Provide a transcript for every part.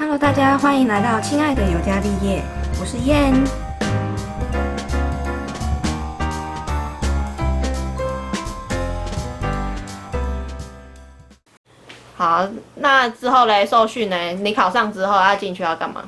Hello，大家欢迎来到亲爱的尤加利叶，我是燕。好，那之后嘞，受训呢？你考上之后要进去要干嘛？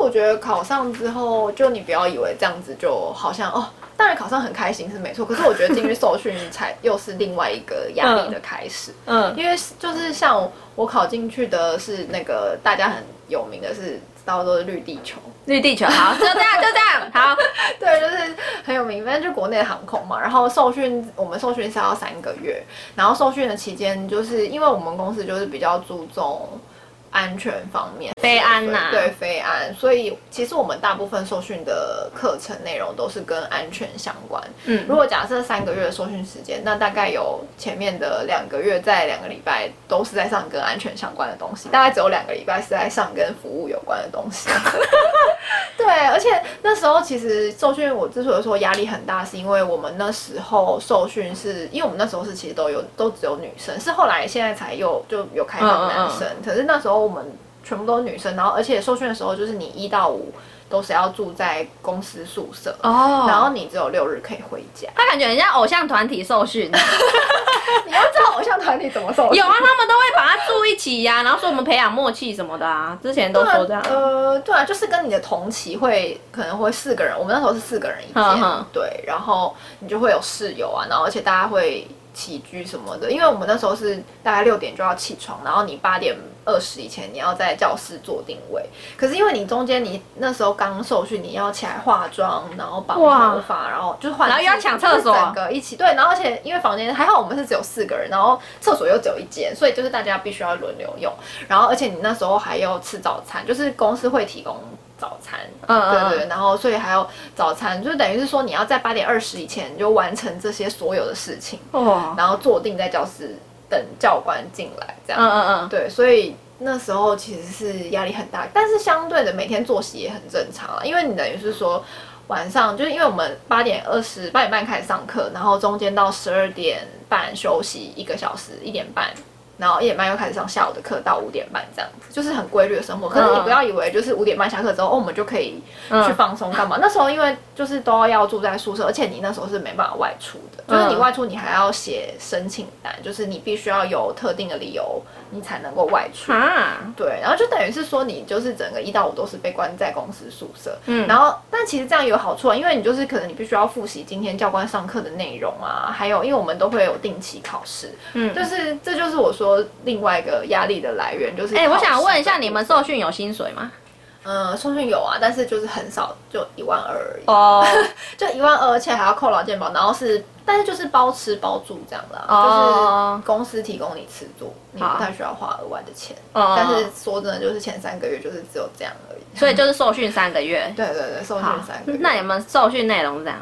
我觉得考上之后，就你不要以为这样子就好像哦，当然考上很开心是没错，可是我觉得进去受训才又是另外一个压力的开始。嗯，因为就是像我考进去的是那个大家很有名的是，大家都是绿地球，绿地球，好，就这样，就这样，好，对，就是很有名，反正就国内航空嘛。然后受训，我们受训是要三个月，然后受训的期间，就是因为我们公司就是比较注重安全方面，非安呐。对非安，所以其实我们大部分受训的课程内容都是跟安全相关。嗯。如果假设三个月的受训时间，那大概有前面的两个月，在两个礼拜都是在上跟安全相关的东西，大概只有两个礼拜是在上跟服务有关的东西。对，而且那时候其实受训，我之所以说压力很大，是因为我们那时候受训是，因为我们那时候是其实都有都只有女生，是后来现在才又就有开放男生，可是那时候我们全部都是女生，然后而且受训的时候就是你一到五都是要住在公司宿舍，哦然后你只有六日可以回家。他感觉很像偶像团体受训，你要知道偶像团体怎么受训有啊，他们都会把他住一起呀、然后说我们培养默契什么的啊，之前都说这样。呃，对啊，就是跟你的同期会可能会四个人，我们那时候是四个人一间，对，然后你就会有室友啊，然后而且大家会起居什么的，因为我们那时候是大概六点就要起床，然后你八点二十以前你要在教室做定位，可是因为你中间你那时候刚受训，你要起来化妆，然后绑头发，然后就是换，然后又要抢厕所。整个一起对，然后而且因为房间还好我们是只有四个人，然后厕所又只有一间，所以就是大家必须要轮流用，然后而且你那时候还要吃早餐，就是公司会提供早餐，嗯对对，然后所以还有早餐，就等于是说你要在八点二十以前就完成这些所有的事情，哦，然后坐定在教室等教官进来，这样，嗯嗯嗯，对，所以那时候其实是压力很大，但是相对的每天作息也很正常啊，因为你等于是说晚上就是因为我们八点二十八点半开始上课，然后中间到十二点半休息一个小时，一点半。然后一点半又开始上下午的课，到五点半这样子，就是很规律的生活。可是你不要以为就是五点半下课之后，哦，我们就可以去放松干嘛？那时候因为就是都要住在宿舍，而且你那时候是没办法外出的，就是你外出你还要写申请单，就是你必须要有特定的理由，你才能够外出。啊，对，然后就等于是说你就是整个一到五都是被关在公司宿舍，嗯。然后但其实这样有好处啊，因为你就是可能你必须要复习今天教官上课的内容啊，还有因为我们都会有定期考试，嗯。就是这就是我说另外一个压力的来源，就是哎、我想问一下，你们受训有薪水吗？嗯，受训有啊，但是就是很少，就一万二而已，哦，就一万二，而且还要扣劳健保，然后是，但是就是包吃包住这样啦，哦就是公司提供你吃住，你不太需要花额外的钱，哦但是说真的，就是前三个月就是只有这样而已，所以就是受训三个月。对对对，受训三个月，那你们受训内容是这样？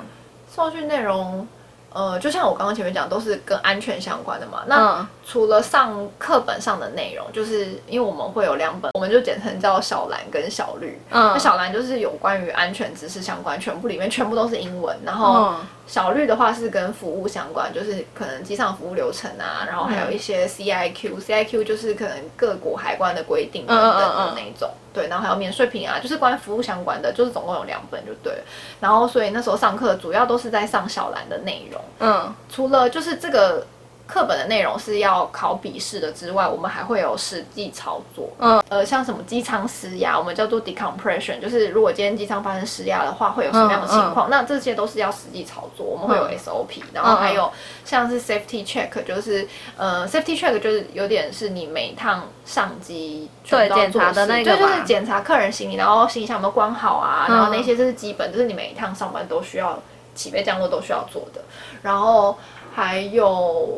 受训内容。呃，就像我刚刚前面讲，都是跟安全相关的嘛。那嗯除了上课本上的内容，就是因为我们会有两本，我们就简称叫小蓝跟小绿。那嗯，小蓝就是有关于安全知识相关，全部里面全部都是英文。然后嗯小绿的话是跟服务相关，就是可能机上服务流程啊，然后还有一些 CIQ，CIQ 就是可能各国海关的规定等等的那一种。对，然后还有免税品啊，就是关于服务相关的，就是总共有两本就对了。然后所以那时候上课主要都是在上小蓝的内容。嗯除了就是这个课本的内容是要考笔试的之外，我们还会有实际操作。嗯，呃，像什么机舱失压，我们叫做 decompression，就是如果今天机舱发生失压的话，会有什么样的情况？那这些都是要实际操作，我们会有嗯。SOP，、然后还有像是 safety check，就是呃 safety check 就是有点是你每一趟上机对检查的那个对就就是检查客人行李，然后行李箱有没有关好啊，然后那嗯些这是基本，就是你每一趟上班都需要起飞降落都需要做的。然后还有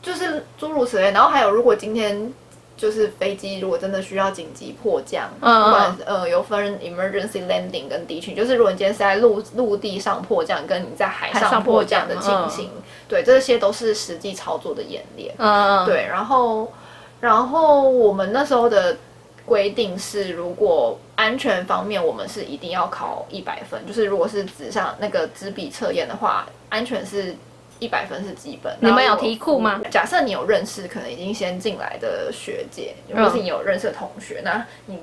就是诸如此类，然后还有如果今天就是飞机如果真的需要紧急迫降，嗯不管呃有分 emergency landing 跟地勤，就是如果你今天是在陆陆地上迫降，跟你在海海上上迫降迫降的情形，对，这些都是实际操作的演练。嗯，对，然后然后我们那时候的规定是，如果安全方面我们是一定要考一百分，就是如果是纸上那个纸笔测验的话，安全是一百分是基本。你们有题库吗？假设你有认识可能已经先进来的学姐，嗯或是你有认识的同学，那你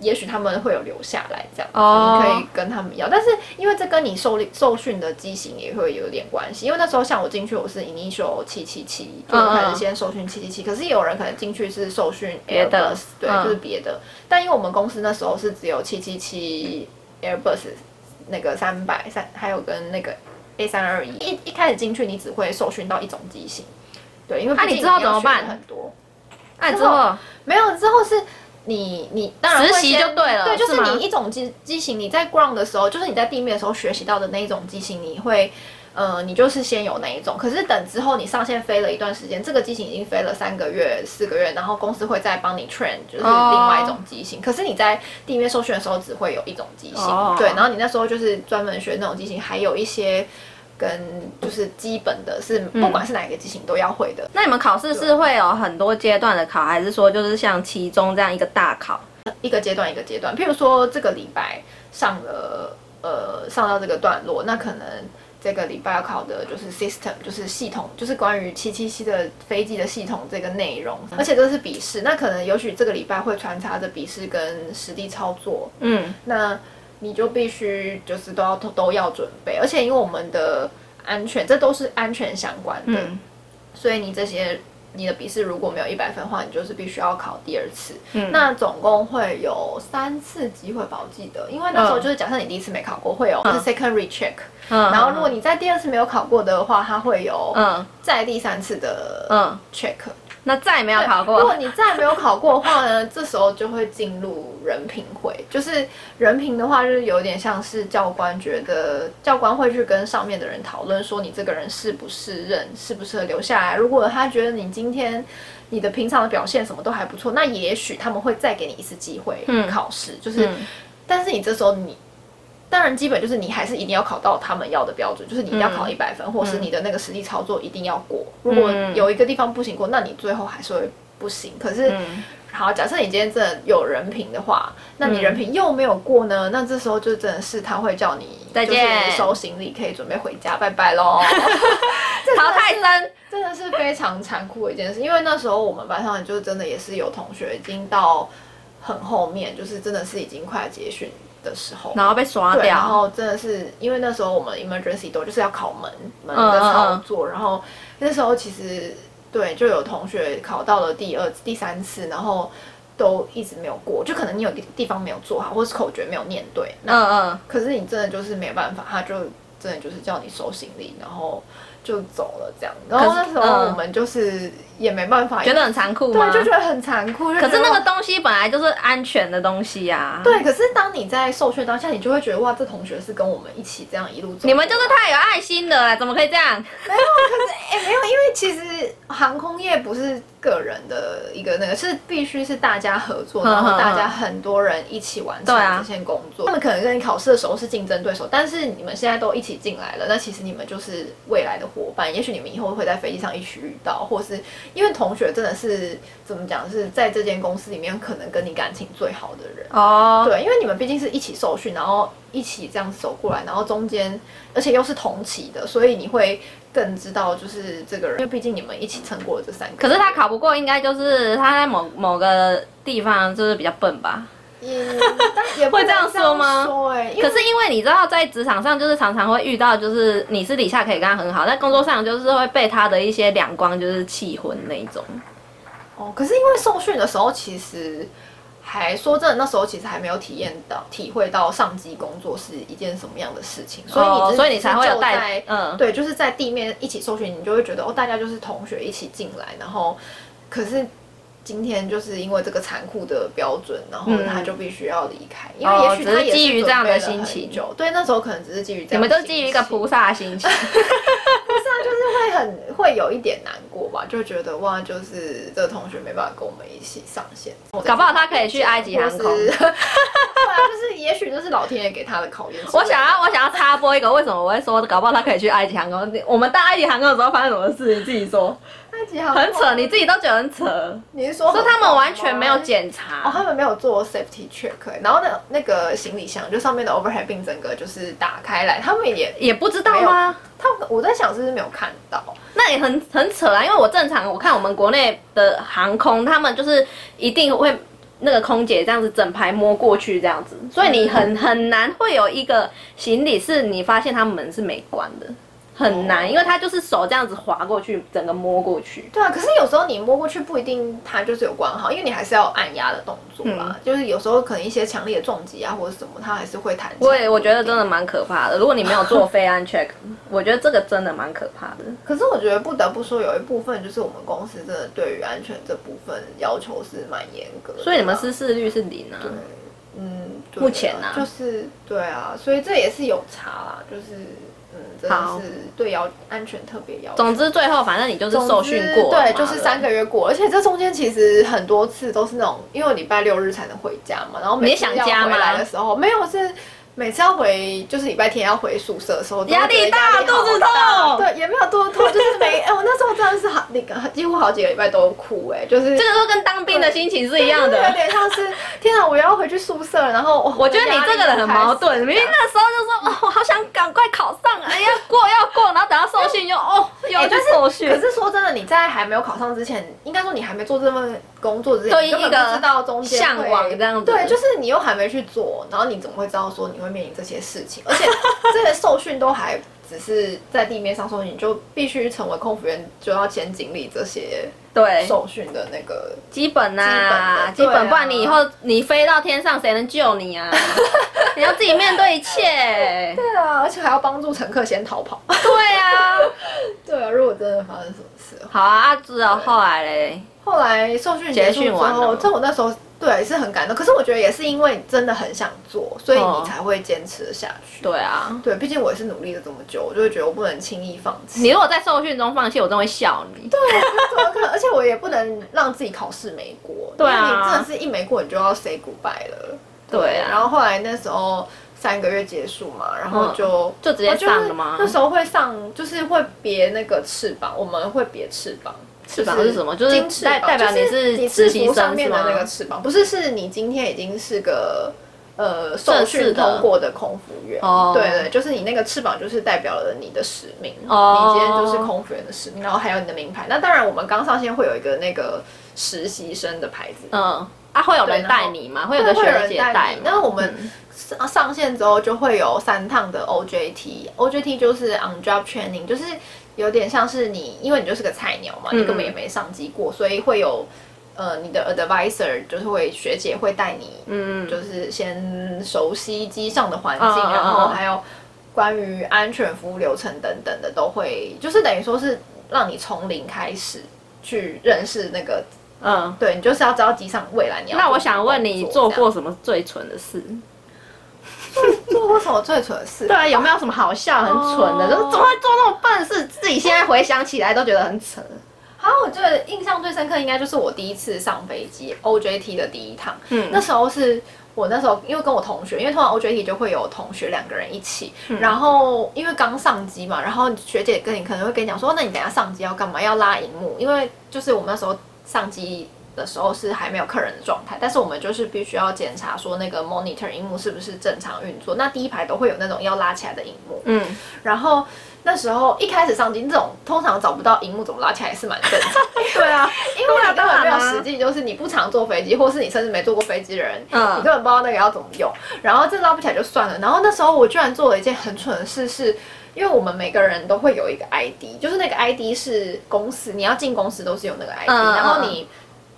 也许他们会有留下来这样子，哦你可以跟他们要。但是因为这跟你受受训的机型也会有点关系，因为那时候像我进去我是 initial 七七七，就开始先受训七七七，可是也有人可能进去是受训别的 Airbus，对，嗯就是别的。但因为我们公司那时候是只有七七七 Airbus 那个三百三，还有跟那个 A 三二一，一一开始进去你只会受训到一种机型。对，因为那你之后要学的怎么办很多，那之后没有之后是你你当然会实习就对了对，就是你一种机机型，你在 ground 的时候，就是你在地面的时候学习到的那一种机型，你会。呃，你就是先有那一种，可是等之后你上线飞了一段时间，这个机型已经飞了三个月、四个月，然后公司会再帮你 train，就是另外一种机型。可是你在地面受训的时候只会有一种机型，哦对，然后你那时候就是专门学那种机型，还有一些跟就是基本的是，不管是哪一个机型都要会的。那你们考试是会有很多阶段的考，还是说就是像期中这样一个大考？一个阶段一个阶段。譬如说这个礼拜上了呃上到这个段落，那可能这个礼拜要考的就是 system，就是系统，就是关于七七七的飞机的系统这个内容，而且这是笔试，那可能也许这个礼拜会穿插着笔试跟实地操作，嗯，那你就必须就是都要都都要准备，而且因为我们的安全，这都是安全相关的，嗯。所以你这些你的笔试如果没有一百分的话，你就是必须要考第二次。嗯。那总共会有三次机会吧，我记得，因为那时候就是假设你第一次没考过，会有就是 second recheck，、嗯。然后如果你在第二次没有考过的话，它会有嗯。再第三次的嗯，check。那再也没有考过如果，你再没有考过的话呢，这时候就会进入人评会。就是人评的话，就是有点像是教官觉得教官会去跟上面的人讨论，说你这个人适不适任，适不适合留下来。如果他觉得你今天你的平常的表现什么都还不错，那也许他们会再给你一次机会嗯考试。就是，嗯但是你这时候你。当然，基本就是你还是一定要考到他们要的标准，就是你一定要考一百分，或是你的那个实际操作一定要过。如果嗯有一个地方不行过，那你最后还是会不行。可是，嗯好，假设你今天真的有人品的话，那你嗯人品又没有过呢？那这时候就真的是他会叫你再见就是收行李，可以准备回家，拜拜喽。淘汰生，真的是非常残酷的一件事，因为那时候我们班上就真的也是有同学已经到很后面，就是真的是已经快结训的时候，然后被刷掉，然，后真的是因为那时候我们 emergency door 就是要考门门嗯的操作，然后那时候其实对就有同学考到了第二第三次，然后都一直没有过，就可能你有地地方没有做好，或是口诀没有念对，那、嗯嗯，可是你真的就是没办法，他就真的就是叫你收行李，然后就走了这样。然后那时候嗯我们就是也没办法，觉得很残酷吗？对，就觉得很残酷。可是那个东西本来就是安全的东西啊。，对，可是当你在受训当下，你就会觉得哇，这同学是跟我们一起这样一路走。你们就是太有爱心了啦，怎么可以这样？没有，可是哎、没有，因为其实航空业不是个人的一个那个，是必须是大家合作，然后大家很多人一起完成这些工作。他们可能跟你考试的时候是竞争对手，但是你们现在都一起进来了，那其实你们就是未来的伙伴。也许你们以后会在飞机上一起遇到，或是因为同学真的是怎么讲，是在这间公司里面可能跟你感情最好的人。哦，对，因为你们毕竟是一起受训，然后一起这样走过来，然后中间而且又是同期的，所以你会更知道就是这个人，因为毕竟你们一起撑过了这三个。可是他考不过，应该就是他在某某个地方就是比较笨吧。也但也不会这样说吗可是因为你知道，在职场上就是常常会遇到，就是你私底下可以跟他很好，在工作上就是会被他的一些两光就是气昏那一种。哦，可是因为受训的时候，其实还说真的，那时候其实还没有体验到、体会到上机工作是一件什么样的事情，所以你、哦所以你才会有在嗯对，就是在地面一起搜寻，你就会觉得哦，大家就是同学一起进来，然后可是。今天就是因为这个残酷的标准，然后嗯他就必须要离开，因为哦也许他也只是基于这样的心情就对，那时候可能只是基于这样，你们都基于一个菩不萨的心情，就是会很会有一点难过吧，就觉得哇，就是这个同学没办法跟我们一起上线，搞不好他可以去埃及航空是 对啊，就是也许这是老天爷给他的考验。我想要，我想要插播一个，为什么我会说，搞不好他可以去埃及航空？我们到埃及航空的时候发生什么事？你自己说。埃那集好很扯，你自己都觉得很扯，你是说说他们完全没有检？查哦，查。他们没有做 safety check，欸然后那那个行李箱就上面的 overhead bin 整个就是打开来，他们也也不知道吗？他我在想是不是没有看到，那也很很扯啊，因为我正常我看我们国内的航空，他们就是一定会那个空姐这样子整排摸过去这样子，所以你很很难会有一个行李是你发现他门是没关的，很难，因为他就是手这样子滑过去，整个摸过去。对啊，可是有时候你摸过去不一定它就是有关好，因为你还是要有按压的动作啦。嗯就是有时候可能一些强烈的撞击啊或者什么，它还是会弹对。我觉得真的蛮可怕的。如果你没有做非安 check，我觉得这个真的蛮可怕的。可是我觉得不得不说，有一部分就是我们公司真的对于安全这部分要求是蛮严格的。所以你们失事率是零啊？嗯，对目前啊就是对啊，所以这也是有差啦，就是嗯，真好的是对要安全特别要求。总之最后反正你就是受训过，对，就是三个月过，而且这中间其实很多次都是那种，因为我礼拜六日才能回家嘛，然后每次要想家吗回来的时候，没有是每次要回，就是礼拜天要回宿舍的时候，压力大肚子痛对，也没有肚子痛，就是没，哎，我那时候真的是好，那个几乎好几个礼拜都哭，哎，就是这个都跟当兵的心情是一样就是有的。点像是天啊，我要回去宿舍，然后我我觉得你这个人很矛盾，因为那。时候就说哦，我好想赶快考上，哎呀，过要过，然后等到受训又哦，又要去哎但是受训。可是说真的，你在还没有考上之前，应该说你还没做这份工作之前，对你根本一个不知道中间向往这样子对，就是你又还没去做，然后你怎么会知道说你会面临这些事情？而且这些受训都还只是在地面上受训，你就必须成为空服员，就要先经历这些对，受训的那个。基本呐，基基本不然你以后你飞到天上，谁能救你啊？你要自己面对一切。对啊，而且还要帮助乘客先逃跑。对啊，对啊，如果真的发生什么事，好啊，阿志哦，后来嘞，后来受训结束之后，了这我那时候对是很感动，可是我觉得也是因为真的很想做，所以哦你才会坚持下去。对啊，对，毕竟我也是努力了这么久，我就会觉得我不能轻易放弃。你如果在受训中放弃，我真的会笑你。对，怎么可能？而且我也不能让自己考试没过。对啊你真的是一没过，你就要 say goodbye 了。对啊然后后来那时候三个月结束嘛，然后就、就直接上了吗那时候会上，就是会别那个翅膀，我们会别翅膀。翅膀是什么就是代代表你是你制服上面的那个翅膀，不是是你今天已经是个呃受训通过的空服员。哦对对，就是你那个翅膀就是代表了你的使命，哦你今天就是空服员的使命，然后还有你的名牌。那当然，我们刚上线会有一个那个实习生的牌子，嗯，啊，会有人带你吗？会有个会有学姐人带那我们嗯上上线之后就会有三趟的 OJT，OJT 就是 on job training，就是有点像是你，因为你就是个菜鸟嘛，嗯你根本也没上机过，所以会有呃你的 advisor 就是会学姐会带你，嗯就是先熟悉机上的环境，然后还有关于安全服务流程等等的都会，就是等于说是让你从零开始去认识那个。嗯。对你就是要知道机上未来你要那我想问你，做过什么最蠢的事？做过什么最蠢的事？对啊，有没有什么好笑、很蠢的？哦就是怎么会做那么笨的事？自己现在回想起来都觉得很扯。好，我觉得印象最深刻应该就是我第一次上飞机 OJT 的第一趟。嗯那时候是我那时候因为跟我同学，因为通常 OJT 就会有同学两个人一起，嗯然后因为刚上机嘛，然后学姐跟你可能会跟你讲说，那你等下上机要干嘛？要拉荧幕，因为就是我们那时候上机。的时候是还没有客人的状态，但是我们就是必须要检查说那个 monitor 荧幕是不是正常运作。那第一排都会有那种要拉起来的荧幕，嗯，然后那时候一开始上机，这种通常找不到荧幕怎么拉起来也是蛮正常。对啊，因为你根本没有实际，就是你不常坐飞机，或是你甚至没坐过飞机的人，嗯你根本不知道那个要怎么用。然后这拉不起来就算了。然后那时候我居然做了一件很蠢的事是。因为我们每个人都会有一个 ID，就是那个 ID 是公司，你要进公司都是有那个 ID，、嗯然后你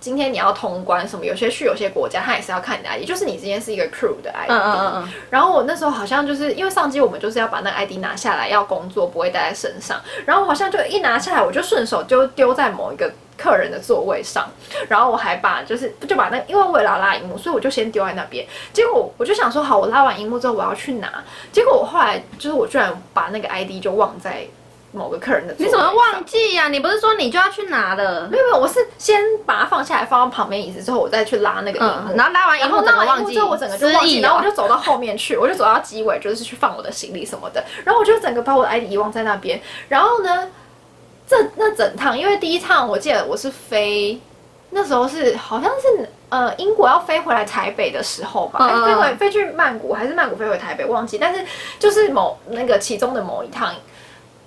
今天你要通关什么，有些去有些国家，他也是要看你的 ID，就是你今天是一个 crew 的 ID。嗯嗯嗯嗯，然后我那时候好像就是因为上机，我们就是要把那个 ID 拿下来，要工作不会带在身上。然后我好像就一拿下来，我就顺手就丢在某一个客人的座位上，然后我还把就是就把那因为我也要拉荧幕，所以我就先丢在那边。结果我就想说，好，我拉完荧幕之后我要去拿。结果我后来就是我居然把那个 ID 就忘在某个客人的座位你怎么忘记呀、你不是说你就要去拿的没？有没有，我是先把它放下来，放到旁边椅子之后，我再去拉那个荧幕。嗯，然后拉完以然后拉整个忘记，完荧幕之后，我整个就忘记，然后我就走到后面去，我就走到机尾，就是去放我的行李什么的。然后我就整个把我的 ID 遗忘在那边。然后呢，这那整趟，因为第一趟我记得我是飞，那时候是好像是呃英国要飞回来台北的时候吧，嗯嗯哎飞回飞去曼谷还是曼谷飞回台北忘记，但是就是某那个其中的某一趟，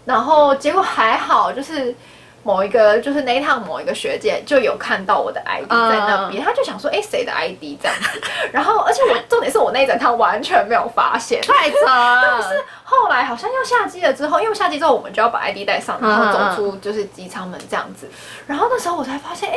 然后结果还好就是。某一个就是那一趟某一个学姐就有看到我的 ID 在那边，她就想说，哎、谁的 ID 这样子？然后，而且我 重点是我那一整趟完全没有发现，太惨了，后来好像要下机了之后，因为下机之后我们就要把 ID 带上，然后走出就是机舱门这样子。然后那时候我才发现，哎、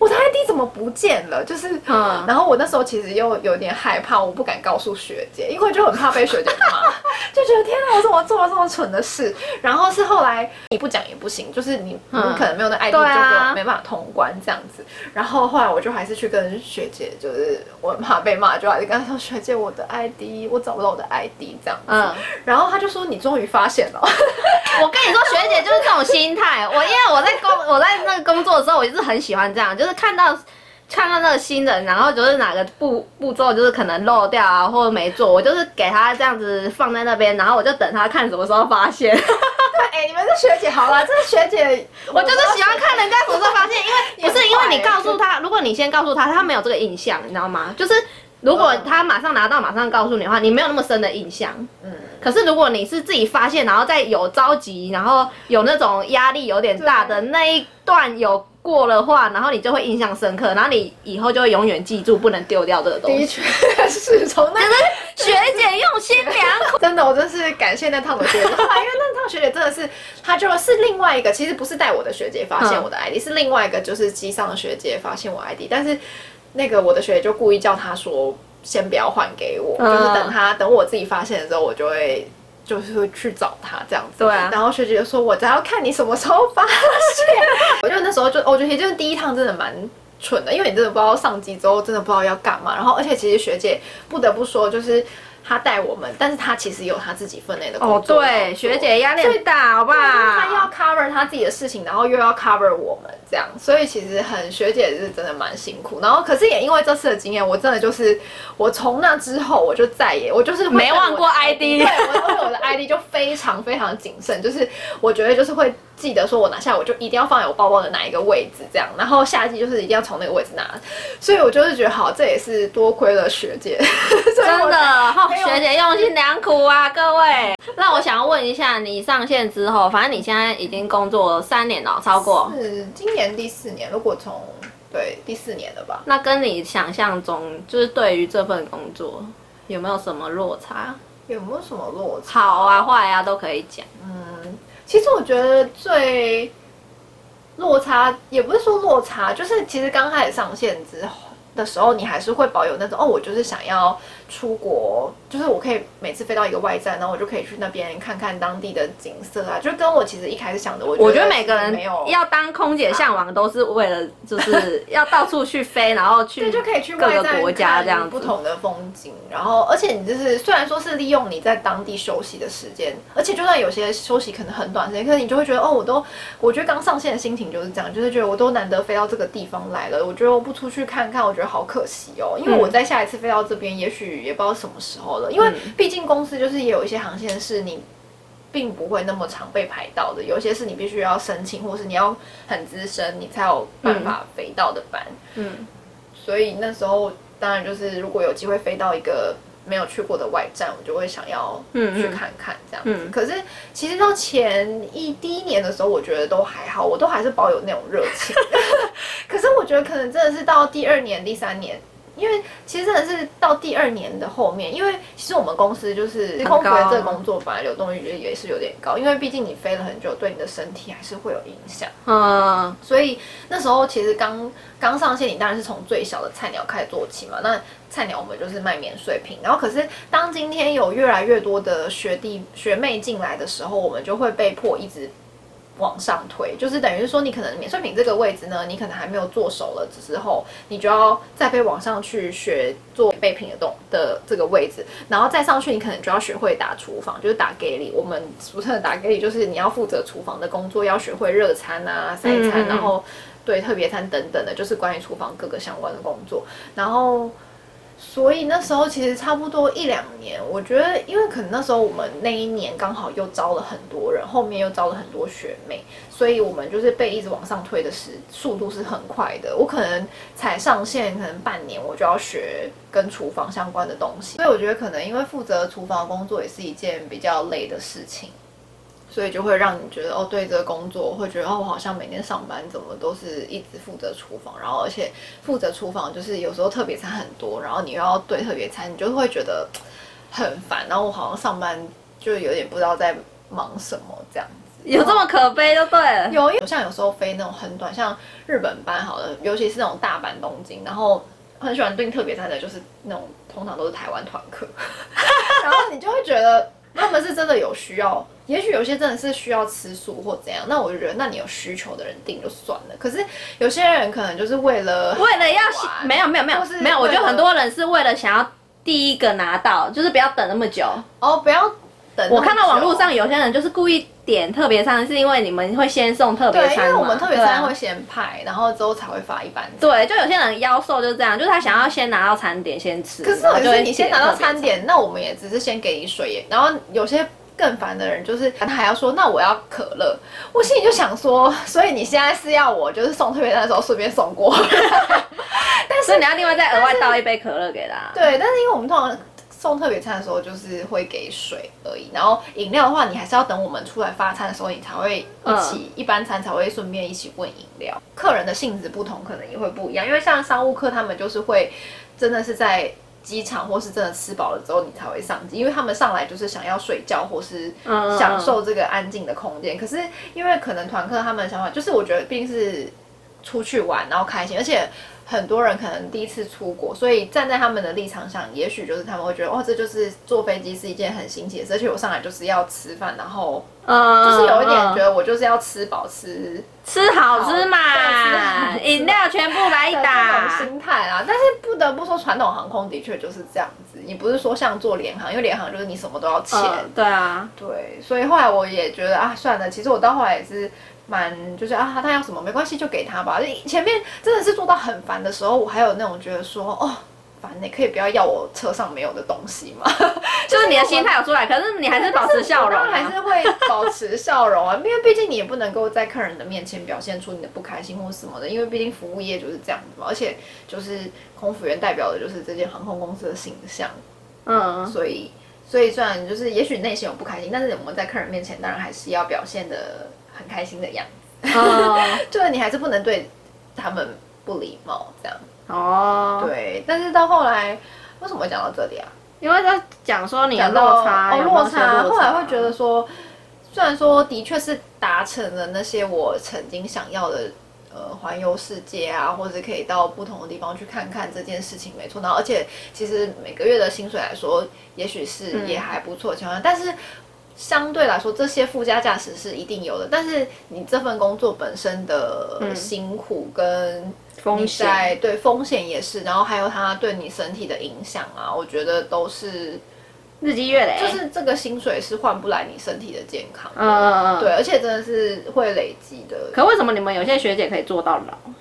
我的 ID 怎么不见了？就是，嗯然后我那时候其实又有点害怕，我不敢告诉学姐，因为就很怕被学姐骂，就觉得天哪，我怎么做了这么蠢的事？然后是后来你不讲也不行，就是你你嗯可能没有那 ID 对就啊没办法通关这样子。然后后来我就还是去跟学姐，就是我很怕被骂，就还是跟她说学姐我的 ID 我找不到我的 ID 这样子。嗯。然后他就说：“你终于发现了。我跟你说，学姐就是这种心态。我因为我在工我在那个工作的时候，我就是很喜欢这样，就是看到看到那个新人，然后就是哪个步步骤就是可能漏掉啊，或者没做，我就是给他这样子放在那边，然后我就等他看什么时候发现。哎、你们是学姐好了，这是学姐，我就是喜欢看人家什么时候发现，因为不是因为你告诉他，如果你先告诉他，他没有这个印象，你知道吗？就是如果他马上拿到，马上告诉你的话，你没有那么深的印象。嗯，可是如果你是自己发现，然后再有着急，然后有那种压力有点大的那一段有过的话，然后你就会印象深刻，然后你以后就会永远记住，不能丢掉这个东西的西。确是从那学姐用心良苦。真的，我真是感谢那趟的学姐。因为那趟学姐真的是，她就是另外一个，其实不是带我的学姐发现我的 ID，、是另外一个就是机上的学姐发现我 ID，但是那个我的学姐就故意叫他说先不要还给我，嗯就是等他等我自己发现的时候，我就会。就是会去找他这样子，对啊然后学姐就说：“我只要看你什么时候发现。”我就那时候就，我觉得就是第一趟真的蛮蠢的，因为你真的不知道上机之后真的不知道要干嘛。然后，而且其实学姐不得不说，就是她带我们，但是他其实有他自己分内的工哦，作哦。对，学姐压力很大，好不她要？cover 他自己的事情，然后又要 cover 我们这样，所以其实很学姐是真的蛮辛苦。然后可是也因为这次的经验，我真的就是我从那之后我就再也我就是会没忘过 ID 我对我的 ID 就非常非常谨慎，就是我觉得就是会记得说我拿下我就一定要放在我包包的哪一个位置这样，然后下一季就是一定要从那个位置拿，所以我就是觉得好，这也是多亏了学姐，真的，哦没，有学姐用心良苦啊，各位。那我想要问一下，你上线之后，反正你现在已经工作三年了，超过。是今年第四年，如果从对第四年了吧。那跟你想象中，就是对于这份工作有没有什么落差？有没有什么落差？好啊、坏啊都可以讲。嗯，其实我觉得最落差也不是说落差，就是其实刚开始上线之后的时候，你还是会保有那种哦，我就是想要出国，就是我可以每次飞到一个外站，然后我就可以去那边看看当地的景色啊，就跟我其实一开始想的，我我觉得每个人没有要当空姐向往，都是为了就是要到处去飞，然后去 对，就可以去各个国家这样子。不同的风景，然后而且你就是虽然说是利用你在当地休息的时间，而且就算有些休息可能很短时间，可是你就会觉得哦，我都我觉得刚上线的心情就是这样，就是觉得我都难得飞到这个地方来了，我觉得我不出去看看，我觉得好可惜哦，因为嗯我在下一次飞到这边，也许也不知道什么时候了，因为嗯毕竟公司就是也有一些航线是你。并不会那么常被排到的，有些是你必须要申请，或是你要很资深，你才有办法飞到的班。嗯，所以那时候当然就是如果有机会飞到一个没有去过的外站，我就会想要去看看这样子。嗯可是其实到前一第一年的时候，我觉得都还好，我都还是保有那种热情。可是我觉得可能真的是到第二年、第三年。因为其实真的是到第二年的后面，因为其实我们公司就是空服员这个工作本来流动率也是有点高，因为毕竟你飞了很久，对你的身体还是会有影响。嗯，所以那时候其实刚刚上线，你当然是从最小的菜鸟开始做起嘛。那菜鸟我们就是卖免税品，然后可是当今天有越来越多的学弟学妹进来的时候，我们就会被迫一直往上推，就是等于是说，你可能免税品这个位置呢，你可能还没有做熟了之后，你就要再被往上去学做备品的动的这个位置，然后再上去，你可能就要学会打厨房，就是打给里。我们俗称的打给里，就是你要负责厨房的工作，要学会热餐啊、塞餐，然后对特别餐等等的，就是关于厨房各个相关的工作，然后。所以那时候其实差不多一两年，我觉得因为可能那时候我们那一年刚好又招了很多人，后面又招了很多学妹，所以我们就是被一直往上推的时速度是很快的。我可能才上线，可能半年我就要学跟厨房相关的东西，所以我觉得可能因为负责厨房工作也是一件比较累的事情。所以就会让你觉得哦，对这个工作会觉得哦，我好像每天上班怎么都是一直负责厨房，然后而且负责厨房就是有时候特别餐很多，然后你又要对特别餐，你就会觉得很烦。然后我好像上班就有点不知道在忙什么这样子，有这么可悲就对了。有，像有时候飞那种很短，像日本班好了，尤其是那种大阪、东京，然后很喜欢订特别餐的，就是那种通常都是台湾团客，然后你就会觉得。他们是真的有需要，也许有些真的是需要吃素或怎样，那我就觉得，那你有需求的人订就算了。可是有些人可能就是为了为了要没有没有没有没有，我觉得很多人是为了想要第一个拿到，就是不要等那么久哦，不要等。我看到网络上有些人就是故意点特别餐，是因为你们会先送特别餐因为我们特别餐会先派，然后之后才会发一般。对，就有些人妖兽就是这样，就是他想要先拿到餐点先吃。可是我觉得你先拿到餐点，那我们也只是先给你水，然后有些。更烦的人就是他还要说，那我要可乐。我心里就想说，所以你现在是要我就是送特别餐的时候顺便送过，但是你要另外再额外倒一杯可乐给他。对，但是因为我们通常送特别餐的时候就是会给水而已，然后饮料的话，你还是要等我们出来发餐的时候，你才会一起一般餐才会顺便一起问饮料。客人的性质不同，可能也会不一样，因为像商务客他们就是会真的是在。机场或是真的吃饱了之后，你才会上机，因为他们上来就是想要睡觉或是享受这个安静的空间。可是因为可能团客他们的想法就是，我觉得毕竟是出去玩，然后开心，而且很多人可能第一次出国，所以站在他们的立场上，也许就是他们会觉得，哇，这就是坐飞机是一件很新奇的事，而且我上来就是要吃饭，然后就是有一点觉得我就是要吃饱吃。吃好吃嘛，饮料全部来一打，心态啦。但是不得不说，传统航空的确就是这样子。你不是说像做联航，因为联航就是你什么都要钱。对啊，对。所以后来我也觉得啊，算了。其实我到后来也是蛮，就是啊，他要什么没关系，就给他吧。前面真的是做到很烦的时候，我还有那种觉得说，哦。烦，你可以不要要我车上没有的东西吗？就是你的心态有出来，可是你还是保持笑容，还是会保持笑容啊，因为毕竟你也不能够在客人的面前表现出你的不开心或什么的，因为毕竟服务业就是这样子嘛，而且就是空服员代表的就是这间航空公司的形象，嗯，所以所以虽然就是也许内心有不开心，但是我们在客人面前当然还是要表现的很开心的样子，就是你还是不能对他们不礼貌这样。哦，对，但是到后来，为什么会讲到这里啊？因为他讲说你的落差，哦，落差，后来会觉得说，虽然说的确是达成了那些我曾经想要的，呃，环游世界啊，或者可以到不同的地方去看看这件事情没错，然后而且其实每个月的薪水来说，也许是也还不错的情况，但是。相对来说，这些附加价值是一定有的，但是你这份工作本身的辛苦跟风险，对风险也是，然后还有它对你身体的影响啊，我觉得都是日积月累，就是这个薪水是换不来你身体的健康，嗯嗯嗯，对，而且真的是会累积的。可为什么你们有些学姐可以做到老？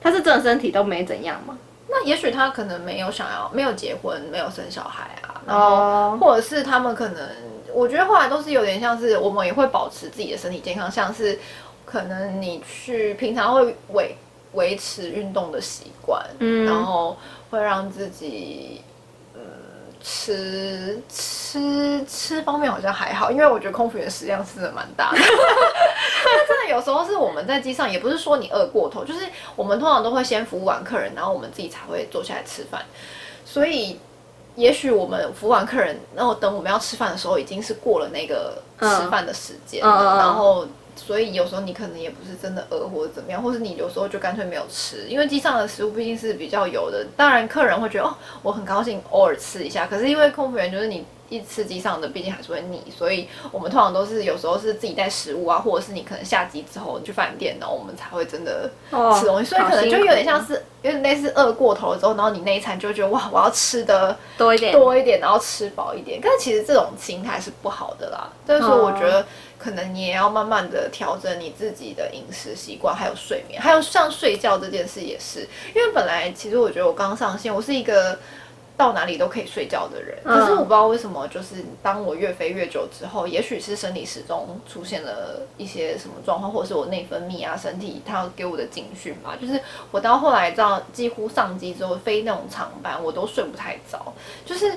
她是真的身体都没怎样吗？那也许她可能没有想要，没有结婚，没有生小孩啊，然后或者是他们可能。我觉得后来都是有点像是我们也会保持自己的身体健康，像是可能你去平常会维维持运动的习惯，嗯，然后会让自己嗯吃吃吃方面好像还好，因为我觉得空服员食量真的蛮大的，真的有时候是我们在机上也不是说你饿过头，就是我们通常都会先服务完客人，然后我们自己才会坐下来吃饭，所以。也许我们服务完客人，然后等我们要吃饭的时候，已经是过了那个吃饭的时间了。然后，所以有时候你可能也不是真的饿或者怎么样，或是你有时候就干脆没有吃，因为机上的食物毕竟是比较油的。当然，客人会觉得哦，我很高兴偶尔吃一下。可是因为空服员就是你。一吃机上的毕竟还是会腻，所以我们通常都是有时候是自己带食物啊，或者是你可能下机之后你去饭店，然后我们才会真的吃东西。所以可能就有点像是有点类似饿过头了之后，然后你那一餐就觉得哇，我要吃的多一点，多一点，然后吃饱一点。但其实这种心态是不好的啦。所以说，我觉得可能你也要慢慢的调整你自己的饮食习惯，还有睡眠，还有像睡觉这件事也是。因为本来其实我觉得我刚上线，我是一个。到哪里都可以睡觉的人。嗯可是我不知道为什么，就是当我越飞越久之后，也许是生理时钟出现了一些什么状况，或者是我内分泌啊，身体它给我的警讯吧。就是我到后来到几乎上机之后飞那种长班，我都睡不太着，就是。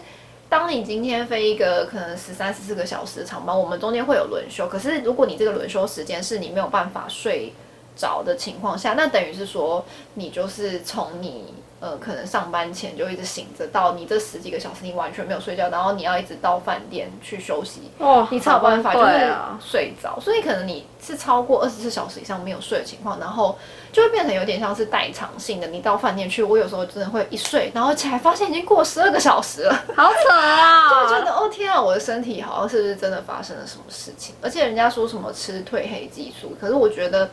当你今天飞一个可能十三、十四个小时的长班，我们中间会有轮休。可是如果你这个轮休时间是你没有办法睡着的情况下，那等于是说你就是从你呃可能上班前就一直醒着，到你这十几个小时你完全没有睡觉，然后你要一直到饭店去休息，哦你才有办法就是睡着。所以可能你是超过二十四小时以上没有睡的情况，然后就会变成有点像是代偿性的。你到饭店去，我有时候真的会一睡，然后起来发现已经过十二个小时了。好扯啊！就觉得哦天啊，我的身体好像是不是真的发生了什么事情？而且人家说什么吃褪黑激素，可是我觉得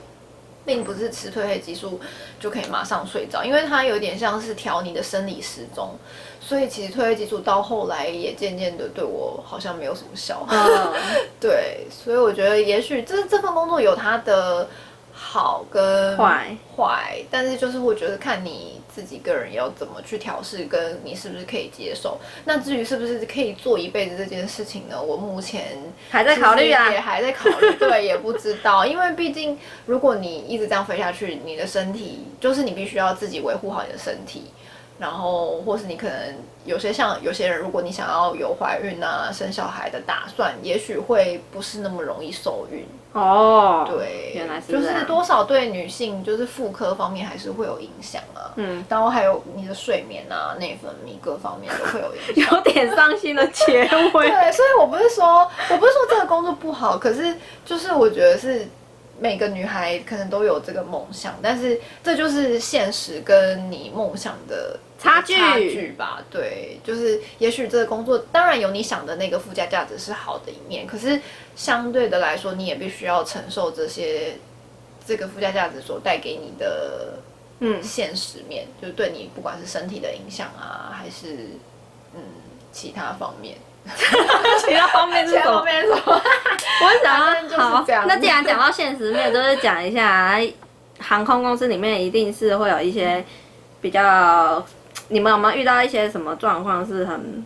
并不是吃褪黑激素就可以马上睡着，因为它有点像是调你的生理时钟。所以其实褪黑激素到后来也渐渐的对我好像没有什么效。嗯，对，所以我觉得也许这这份工作有它的好跟坏坏，但是就是我觉得看你自己个人要怎么去调试，跟你是不是可以接受。那至于是不是可以做一辈子这件事情呢？我目前还在考虑啊也还在考虑，对，也不知道，因为毕竟如果你一直这样飞下去，你的身体就是你必须要自己维护好你的身体。然后，或是你可能有些像有些人，如果你想要有怀孕啊、生小孩的打算，也许会不是那么容易受孕。哦，对，原来是就是多少对女性就是妇科方面还是会有影响啊。嗯，然后还有你的睡眠啊、内分泌各方面都会有影响。有点伤心的结尾。对，所以我不是说我不是说这个工作不好，可是就是我觉得是每个女孩可能都有这个梦想，但是这就是现实跟你梦想的差距差距吧。对，就是也许这个工作当然有你想的那个附加价值是好的一面，可是相对的来说，你也必须要承受这些这个附加价值所带给你的嗯现实面，就是对你不管是身体的影响啊，还是嗯其他方面。其他方面是什么其他方？面是什么？我想要好，那既然讲到现实面，就是讲一下航空公司里面一定是会有一些比较，你们有没有遇到一些什么状况是很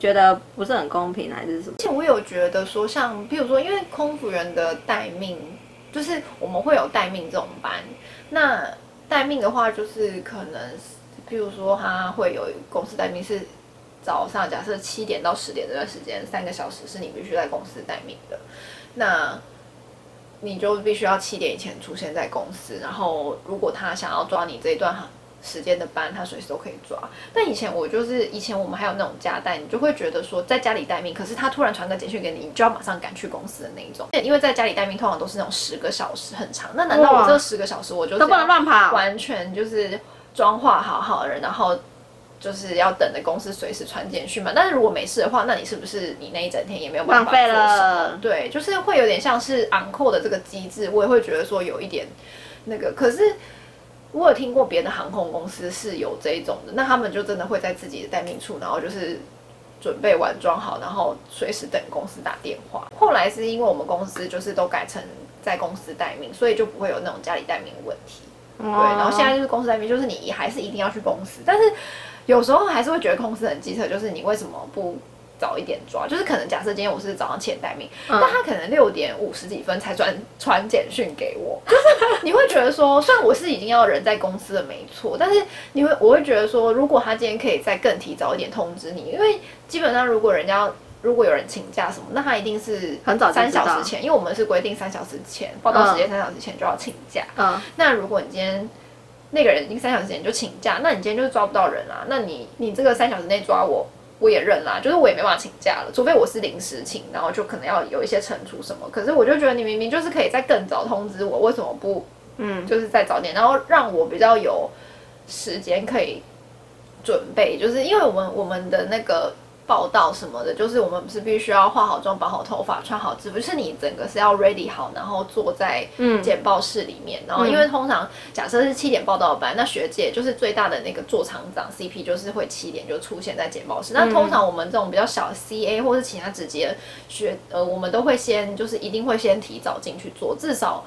觉得不是很公平，还是什么？而且我有觉得说，像譬如说，因为空服员的待命，就是我们会有待命这种班。那待命的话，就是可能，譬如说，他会有公司待命是早上，假设七点到十点这段时间，三个小时是你必须在公司待命的。那你就必须要七点以前出现在公司，然后如果他想要抓你这一段时间的班，他随时都可以抓。但以前我就是以前我们还有那种家带，你就会觉得说在家里待命，可是他突然传个简讯给你，你就要马上赶去公司的那一种。因为在家里待命通常都是那种十个小时很长，那难道我这十个小时我就是都不能乱跑完全就是妆化好好的人，然后就是要等着公司随时传简讯嘛？但是如果没事的话，那你是不是你那一整天也没有办法浪费做什么了对，就是会有点像是 on call 的这个机制，我也会觉得说有一点那个，可是。我有听过别的航空公司是有这一种的，那他们就真的会在自己的待命处，然后就是准备完装好，然后随时等公司打电话。后来是因为我们公司就是都改成在公司待命，所以就不会有那种家里待命的问题。对，对，然后现在就是公司待命，就是你还是一定要去公司，但是有时候还是会觉得公司很机车，就是你为什么不早一点抓？就是可能假设今天我是早上七点待命，但他可能六点五十几分才传传简讯给我，就是你会觉得说，虽然我是已经要人在公司了没错，但是你会我会觉得说，如果他今天可以再更提早一点通知你，因为基本上如果人家如果有人请假什么，那他一定是很早三小时前，因为我们是规定三小时前报到时间三小时前就要请假。嗯，那如果你今天那个人已经三小时前就请假，那你今天就是抓不到人啊。那你你这个三小时内抓我，我也认啦，就是我也没办法请假了，除非我是临时请，然后就可能要有一些惩处什么。可是我就觉得你明明就是可以再更早通知我，为什么不嗯，就是再早点，然后让我比较有时间可以准备，就是因为我们我们的那个报道什么的，就是我们是必须要化好妆、绑好头发、穿好制服，就是你整个是要 ready 好，然后坐在嗯简报室里面，然后因为通常假设是七点报道班，那学姐就是最大的那个做厂长 CP，就是会七点就出现在简报室。那通常我们这种比较小的 CA 或是其他职级的学，呃，我们都会先就是一定会先提早进去做，至少。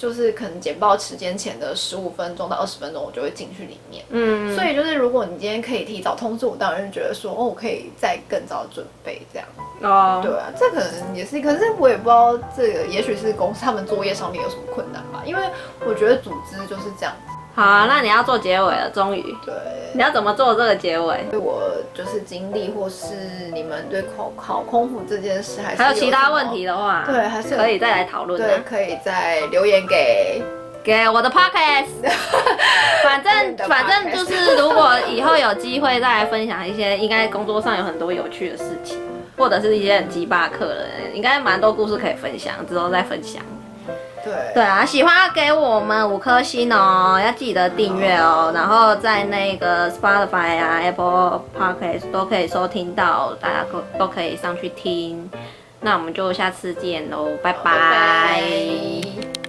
就是可能简报时间前的十五分钟到二十分钟，我就会进去里面。嗯，所以就是如果你今天可以提早通知我，当然就觉得说哦，我可以再更早准备这样。哦，对啊，这可能也是，可是我也不知道这个，也许是公司他们作业上面有什么困难吧，因为我觉得组织就是这样子。好啊，那你要做结尾了，终于，对，你要怎么做这个结尾？对我就是经历，或是你们对考考空服这件事，还是还有其他问题的话，对还是可以再来讨论对，的，可以再留言给给我的 podcast。反正反正就是，如果以后有机会再来分享一些，应该工作上有很多有趣的事情，或者是一些很鸡巴客人，应该蛮多故事可以分享，之后再分享。对。对啊，喜欢要给我们五颗星哦，要记得订阅哦，然后在那个 Spotify 啊、Apple Podcast 都可以收听到，大家都都可以上去听。那我们就下次见喽，拜拜。拜拜